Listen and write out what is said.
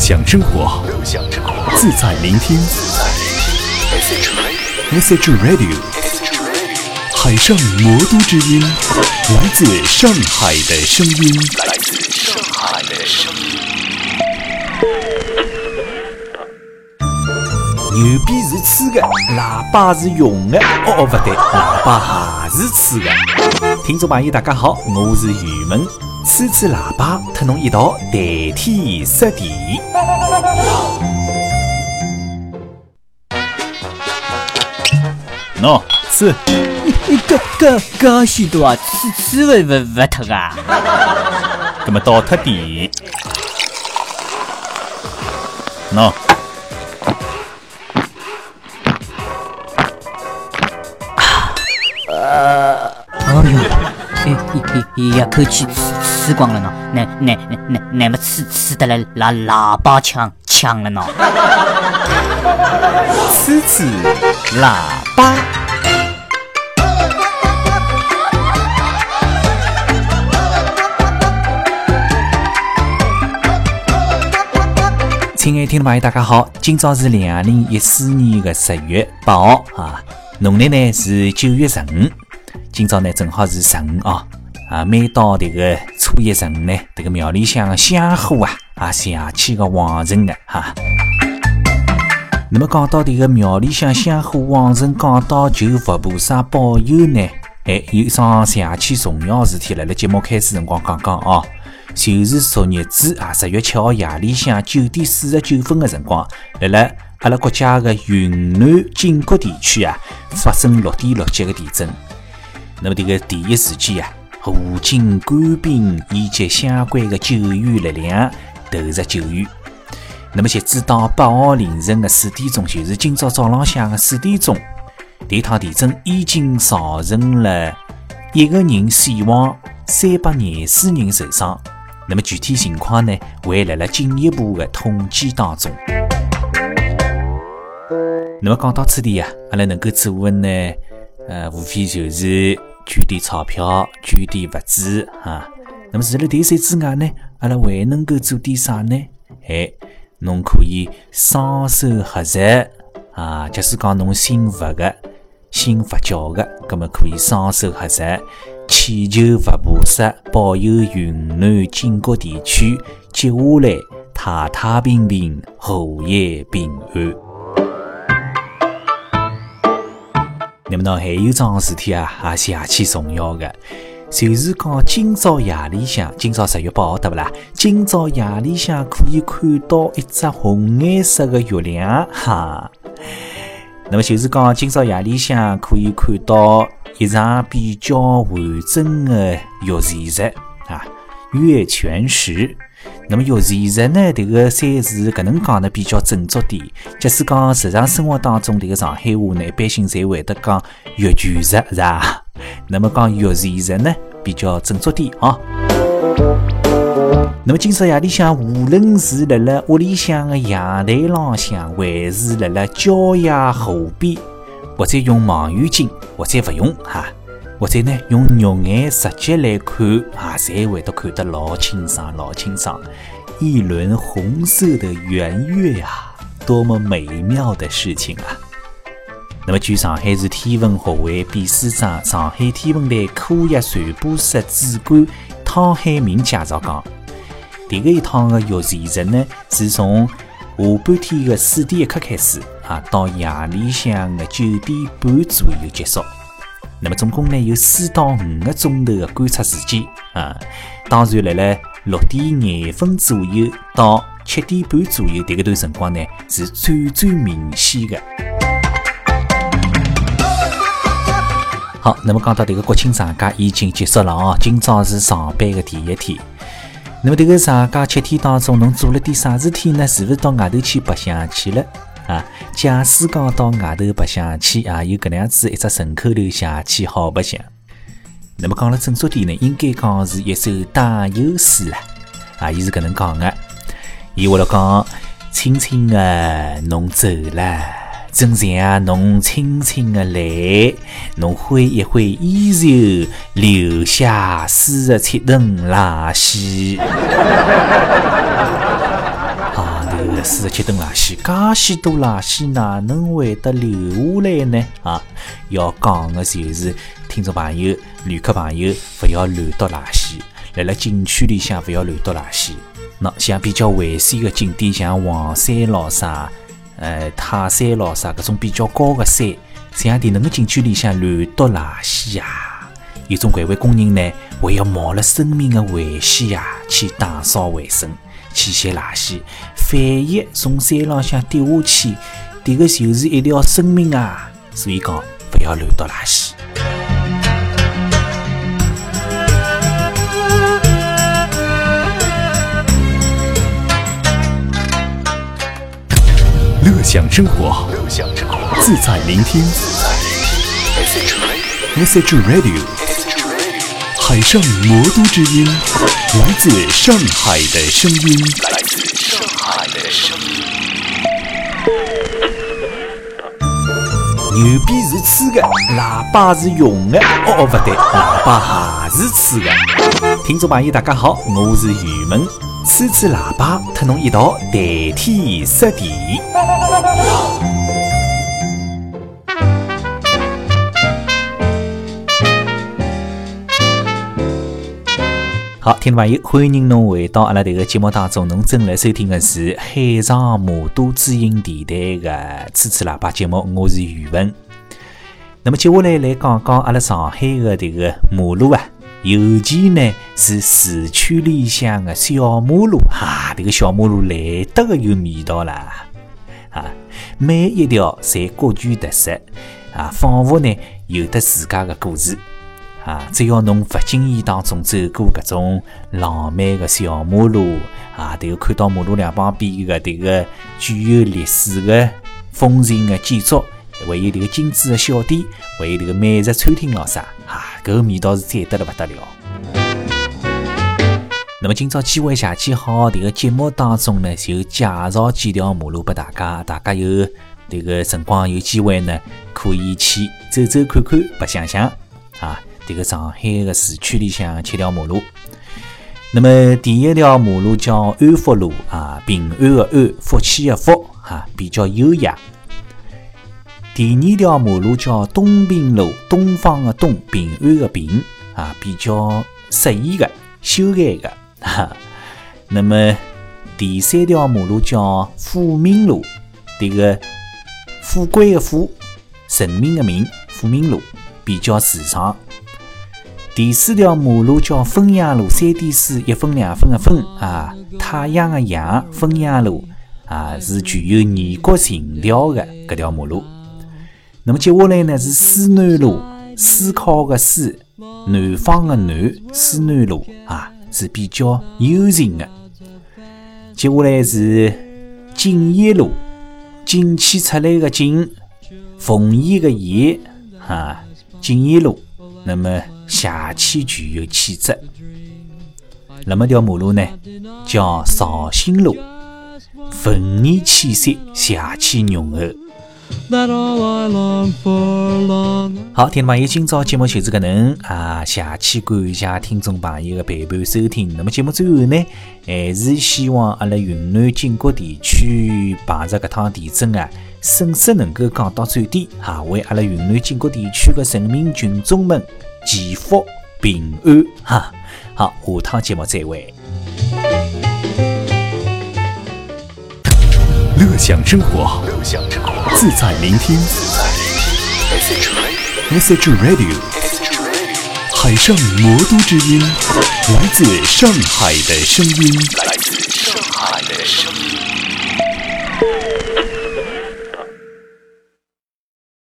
享生活，自在聆听。Message Radio，海上魔都之音，来自上海的声音。来自上海的声音。牛逼是吹的，喇叭是用的。哦，不对，喇叭还是吹的。听众朋友，大家好，我是宇文。吹吹喇叭，和侬一道谈天说地。喏，吹。你搿搿搿许多啊，吹吹勿勿勿脱啊。搿么倒脱点。喏。一一口气吃吃光了呢，那那那那么吃吃的来喇喇叭枪枪了呢？吃吃喇叭。亲爱的听众朋友，大家好，今朝是两零一四年的十月八号啊，农历呢是九月十五。今朝呢，正好是十五啊！啊，每到这个初一十五呢，这个庙里向香火啊，啊，香气个旺盛的哈。那么讲到这个庙里向香火旺盛，讲到求佛菩萨保佑呢，哎，有一桩邪气重要事体，辣辣节目开始辰光讲讲啊，就是昨日子啊，十月七号夜里向九点四十九分的辰光，辣辣阿拉国家的云南景谷地区啊，发生六点六级的地震。那么这个第一时间啊，武警、官兵以及相关的救援力量投入救援。那么截止到八号凌晨的四点钟，就是今朝早浪向的四点钟，这趟地震已经造成了一个人死亡，三百廿四人受伤。那么具体情况呢，还辣辣进一步的统计当中。那么讲到此地呀，阿拉能够做的呢，呃，无非就是。捐点钞票，捐点物资啊。那么除了这些之外呢，阿拉还能够做点啥呢？哎，侬可以双手合十啊，假使讲侬信佛的、信佛教的，那么可以双手合十，祈求佛菩萨保佑云南景国地区接下来太太平平、荷叶平安。那么呢，还有桩事体啊，也是气重要的，就是讲今朝夜里向，今朝十月八号对不啦？今朝夜里向可以看到一只红颜色的月亮，哈。那么就是讲今朝夜里向可以看到一场比较完整的月食啊，月全食。那么月全食呢？这个三字搿能讲呢比较正宗点。假使讲日常生活当中，这个上海话呢，一般性侪会得讲月全食，是吧？那么讲月全食呢，比较正宗点啊。那么今朝夜里向，无论是辣辣屋里向的阳台浪向，还是辣辣郊野河边，或者用望远镜，或者勿用哈。或者呢，用肉眼直接来看啊，才会得看得老清爽、老清爽。一轮红色的圆月啊，多么美妙的事情啊！那么，据上海市天文学会秘书长、上海天文台科学传播室主管汤海明介绍讲，这个一趟的月全食呢，是从下半天的四点一刻开始啊，到夜里向的九点半左右结束。那么总共呢有四到五个钟头的观察时间啊，当然辣辣六点廿分左右到七点半左右这个段辰光呢是最最明显的。好，那么讲到这个国庆长假已经结束了啊，今朝是上班的第一天。那么这个长假七天当中，侬做了点啥事体呢？是不是到外头去白相去了？啊，假使讲到外头白相去啊，有搿能样子一只顺口溜写去好白相。那么讲了正宗点呢，应该讲是一首打油诗了。啊，伊是搿能讲的，伊话了讲：轻轻的侬走了，正像侬轻轻的来，侬挥一挥衣袖，留下四十七吨垃圾。四十七吨垃圾，介许多垃圾哪能会得留下来呢？啊，要讲的就是听众朋友、旅客朋友，勿要乱倒垃圾，辣辣景区里向勿要乱倒垃圾。那像比较危险的景点，像黄山咾啥，呃，泰山咾啥，搿种比较高的山，这样的能个景区里向乱倒垃圾呀，有种环卫工人呢，会要冒了生命的危险呀，去打扫卫生，去捡垃圾，万一从山浪向跌下去，迭个就是一条生命啊！所以讲，勿要乱倒垃圾。乐享生活，自在聆听。SH Radio，海上魔都之音，来自上海的声音。来自上海的声音。牛逼是吹的，喇叭是用的。哦哦，不对，喇叭还是吹的。听众朋友，大家好，我是雨萌。吹吹喇叭，和侬一道谈天说地。好，听众朋友，欢迎侬回到阿拉迭个节目当中。侬正在收听的是海上魔都之音电台的吹吹喇叭节目，我是宇文。那么接下来来讲讲阿拉上海的迭个马路啊。尤其呢是市区里向的小马路，哈，这个小马路来得个有味道啦，啊，每一条侪各具特色，啊，仿佛呢有得自家的故事，啊，只要侬不经意当中走过搿种浪漫的小马路，啊，都有看到马路两旁边的迭个具有历史的风情的建筑。还有这个精致的小店，还有这个美食餐厅咾啥，哈，搿味道是赞得了勿得了。那么今朝机会下去好，这个节目当中呢，就介绍几条马路给大家，大家有这个辰光有机会呢，可以去走走看看，白相相啊。这个上海的市区里向七条马路，那么第一条马路叫安福路啊，平安的安，福气的福，哈，比较优雅。第二条马路叫东平路，东方的东，平安的平，啊，比较适宜的、修改的。哈，那么第三条马路叫富民路，这个富贵的富，人民的民，富民路比较时尚。第四条马路叫汾阳路，三点水一分两分的分，啊，太阳的阳，汾阳路，啊，是具有异国情调的搿条马路。那么接下来呢是思南路，思考的思，南方的南，思南路啊是比较幽静的。接下来是锦业路，锦气出来的锦，凤仪的仪啊，锦业路。那么邪气具有气质。那么条马路呢叫绍兴路，文艺气息，邪气浓厚。好，听众朋友，今朝节目就是搿能啊！谢谢感谢听众朋友的陪伴收听。那么节目最后呢，还是希望阿拉云南锦国地区碰着搿趟地震啊，损失能够降到最低啊，为阿拉云南锦国地区的人民群众们祈福平安哈。好，下趟节目再会。乐享生活，自在聆听。SH Radio，海上魔都之音，来自上海的声音。来自上海的声音。